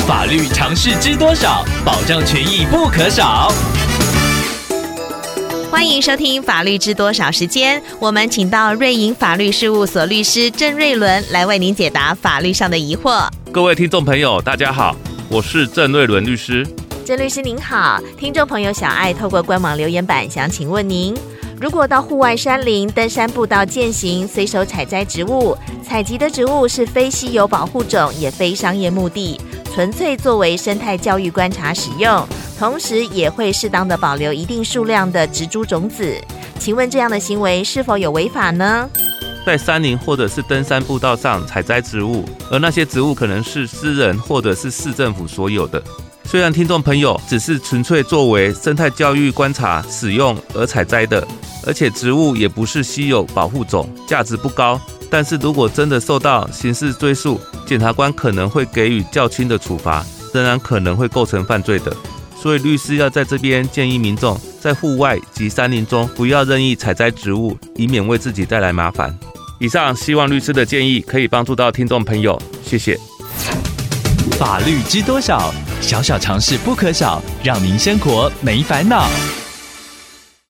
法律常识知多少？保障权益不可少。欢迎收听《法律知多少》时间，我们请到瑞银法律事务所律师郑瑞伦来为您解答法律上的疑惑。各位听众朋友，大家好，我是郑瑞伦律师。郑律师您好，听众朋友小爱透过官网留言板想请问您。如果到户外山林、登山步道践行，随手采摘植物，采集的植物是非稀有保护种，也非商业目的，纯粹作为生态教育观察使用，同时也会适当的保留一定数量的植株种子。请问这样的行为是否有违法呢？在山林或者是登山步道上采摘植物，而那些植物可能是私人或者是市政府所有的。虽然听众朋友只是纯粹作为生态教育观察使用而采摘的，而且植物也不是稀有保护种，价值不高，但是如果真的受到刑事追诉，检察官可能会给予较轻的处罚，仍然可能会构成犯罪的。所以律师要在这边建议民众，在户外及山林中不要任意采摘植物，以免为自己带来麻烦。以上希望律师的建议可以帮助到听众朋友，谢谢。法律知多少？小小常识不可少，让您生活没烦恼。